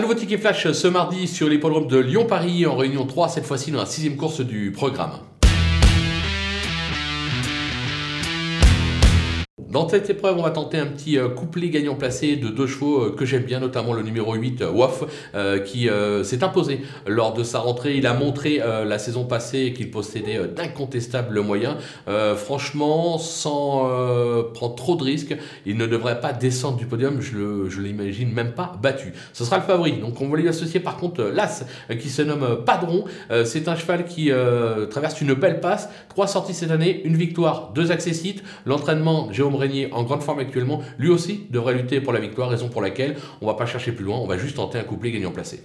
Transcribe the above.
Un nouveau ticket flash ce mardi sur l'hippodrome de Lyon-Paris en réunion 3, cette fois-ci dans la sixième course du programme. Dans cette épreuve, on va tenter un petit euh, couplet gagnant placé de deux chevaux euh, que j'aime bien, notamment le numéro 8, euh, Waf, qui s'est imposé lors de sa rentrée. Il a montré la saison passée qu'il possédait d'incontestables moyens. franchement, sans prendre trop de risques, il ne devrait pas descendre du podium. Je ne l'imagine même pas battu. Ce sera le favori. Donc on va lui associer par contre l'As qui se nomme Padron. C'est un cheval qui traverse une belle passe. Trois sorties cette année, une victoire, deux accessites. L'entraînement, Jérôme En grande forme actuellement, lui aussi devrait lutter pour la victoire, raison pour laquelle on va pas chercher plus loin, on va juste tenter un couplet gagnant placé.